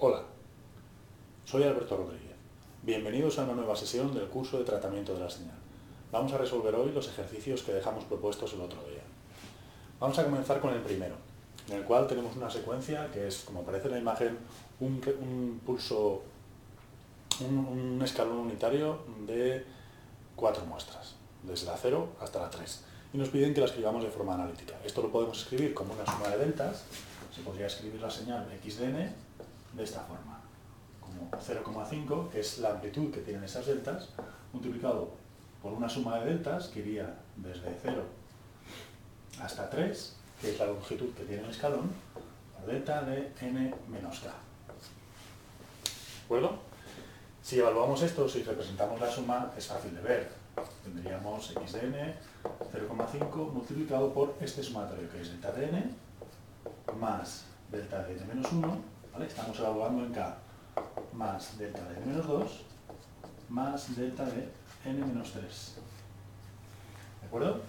Hola, soy Alberto Rodríguez. Bienvenidos a una nueva sesión del curso de tratamiento de la señal. Vamos a resolver hoy los ejercicios que dejamos propuestos el otro día. Vamos a comenzar con el primero, en el cual tenemos una secuencia que es, como aparece en la imagen, un, pulso, un, escalón unitario de cuatro muestras, desde la 0 hasta la 3. Y nos piden que la escribamos de forma analítica. Esto lo podemos escribir como una suma de deltas, se podría escribir la señal x de esta forma, como 0,5, que es la amplitud que tienen esas deltas, multiplicado por una suma de deltas que iría desde 0 hasta 3, que es la longitud que tiene el escalón, por delta de n menos k. ¿De? Si evaluamos esto, si representamos la suma, es fácil de ver. Tendríamos x de n 0,5 multiplicado por este sumatorio, que es delta de n, más delta de n menos 1, Estamos evaluando en K más delta de n menos 2 más delta de n menos 3. ¿De acuerdo?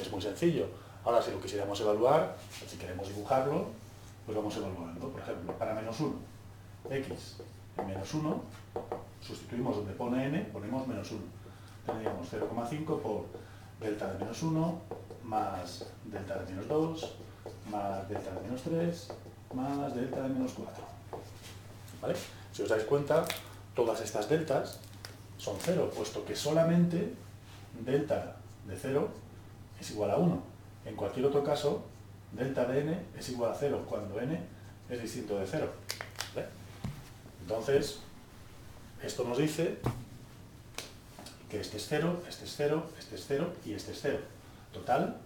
Es muy sencillo. Ahora, si lo quisiéramos evaluar, si queremos dibujarlo, pues vamos evaluando. Por ejemplo, para menos 1, x menos 1, sustituimos donde pone n, ponemos menos 1. Tendríamos 0,5 por delta de menos 1 más delta de menos 2 más delta de menos 3 más delta de menos 4. ¿Vale? Si os dais cuenta, todas estas deltas son 0, puesto que solamente delta de 0 es igual a 1. En cualquier otro caso, delta de n es igual a 0, cuando n es distinto de 0. Entonces, esto nos dice que este es 0, este es 0, este es 0 y este es 0. Total,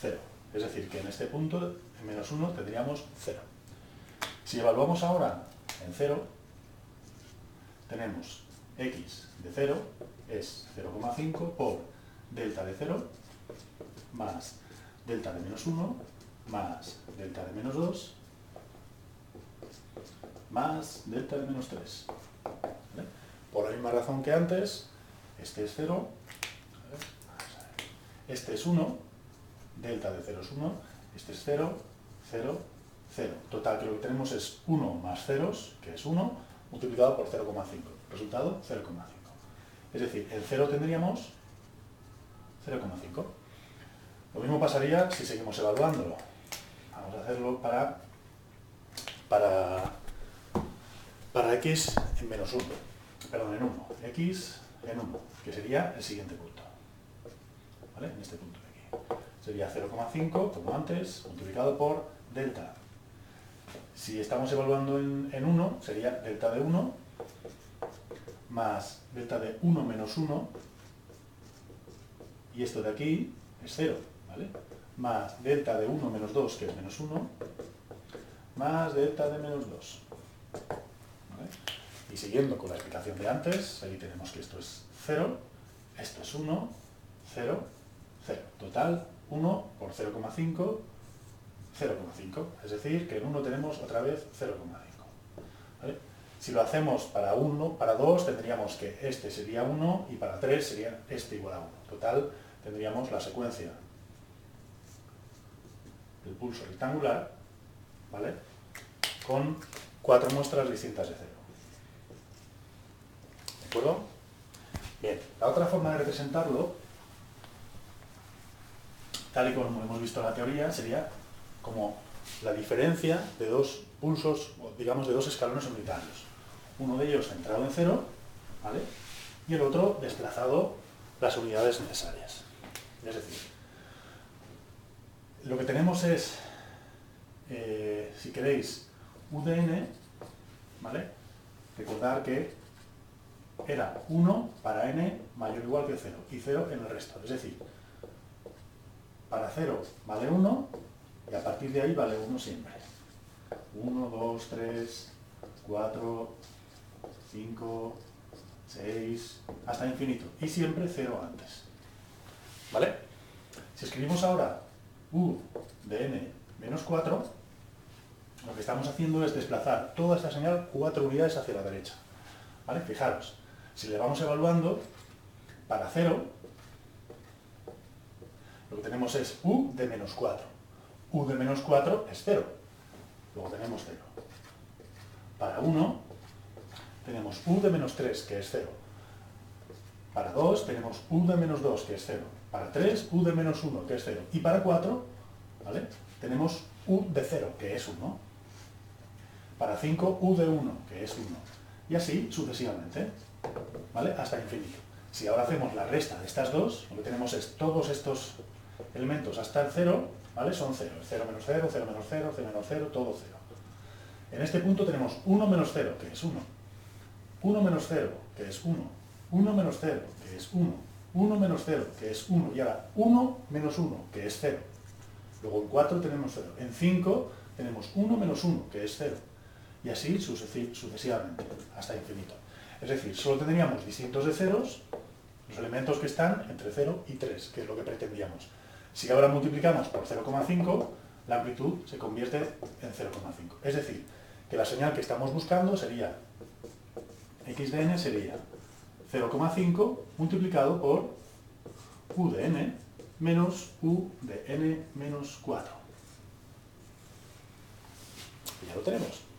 0. Es decir, que en este punto, en menos 1, tendríamos 0. Si evaluamos ahora en 0, tenemos x de 0 es 0,5 por delta de 0 más delta de menos 1 más delta de menos 2 más delta de menos 3. Por la misma razón que antes, este es 0, este es 1, delta de 0 es 1, este es 0, 0, 0. Total, que lo que tenemos es 1 más ceros, que es 1, multiplicado por 0,5. Resultado, 0,5. Es decir, el 0 tendríamos 0,5. Lo mismo pasaría si seguimos evaluándolo. Vamos a hacerlo para, para x en menos 1, perdón, en 1. x en 1, que sería el siguiente punto. ¿Vale? En este punto de aquí. Sería 0,5, como antes, multiplicado por delta. Si estamos evaluando en, en 1, sería delta de 1 más delta de 1 menos 1, y esto de aquí es 0, ¿vale? Más delta de 1 menos 2, que es menos 1, más delta de menos 2. Y siguiendo con la explicación de antes, ahí tenemos que esto es 0, esto es 1, 0, 0. Total, 1 por 0,5, 0,5. Es decir, que en 1 tenemos otra vez 0,5. Si lo hacemos para 1, para 2 tendríamos que este sería 1 y para 3 sería este igual a 1. Total, tendríamos la secuencia del pulso rectangular, ¿vale? Con cuatro muestras distintas de 0. ¿De acuerdo? Bien, la otra forma de representarlo, tal y como hemos visto en la teoría, sería como la diferencia de dos pulsos, digamos de dos escalones unitarios. Uno de ellos centrado en cero, ¿vale? Y el otro desplazado las unidades necesarias. Es decir, lo que tenemos es, eh, si queréis, UDN, ¿vale? Recordar que era 1 para n mayor o igual que 0 y 0 en el resto. Es decir, para 0 vale 1 y a partir de ahí vale 1 siempre. 1, 2, 3, 4, 5, 6, hasta infinito. Y siempre 0 antes. ¿Vale? Si escribimos ahora u de n menos 4, lo que estamos haciendo es desplazar toda esta señal 4 unidades hacia la derecha. ¿Vale? Fijaros, si le vamos evaluando, Para 0, lo que tenemos es u de menos 4. u de menos 4 es 0. Luego tenemos 0. Para 1 tenemos u de menos 3, que es 0. Para 2 tenemos u de menos 2, que es 0. Para 3, u de menos 1, que es 0. Y para 4, ¿vale? Tenemos u de 0, que es 1. Para 5, u de 1, que es 1. Y así sucesivamente, ¿vale? Hasta infinito. Si ahora hacemos la resta de estas dos, lo que tenemos es todos estos elementos hasta el 0, ¿vale? Son 0. 0 menos 0, 0 menos 0, 0 menos 0, todo 0. En este punto tenemos 1 menos 0, que es 1. 1 menos 0, que es 1. 1 menos 0, que es 1. 1 menos 0, que es 1. Y ahora 1 menos 1, que es 0. Luego en 4 tenemos 0. En 5 tenemos 1 menos 1, que es 0. Y así sucesivamente, hasta infinito. Es decir, solo tendríamos distintos de ceros los elementos que están entre 0 y 3, que es lo que pretendíamos. Si ahora multiplicamos por 0,5, la amplitud se convierte en 0,5. Es decir, que la señal que estamos buscando sería, x de n sería 0,5 multiplicado por u de n menos u de n menos 4. Y ya lo tenemos.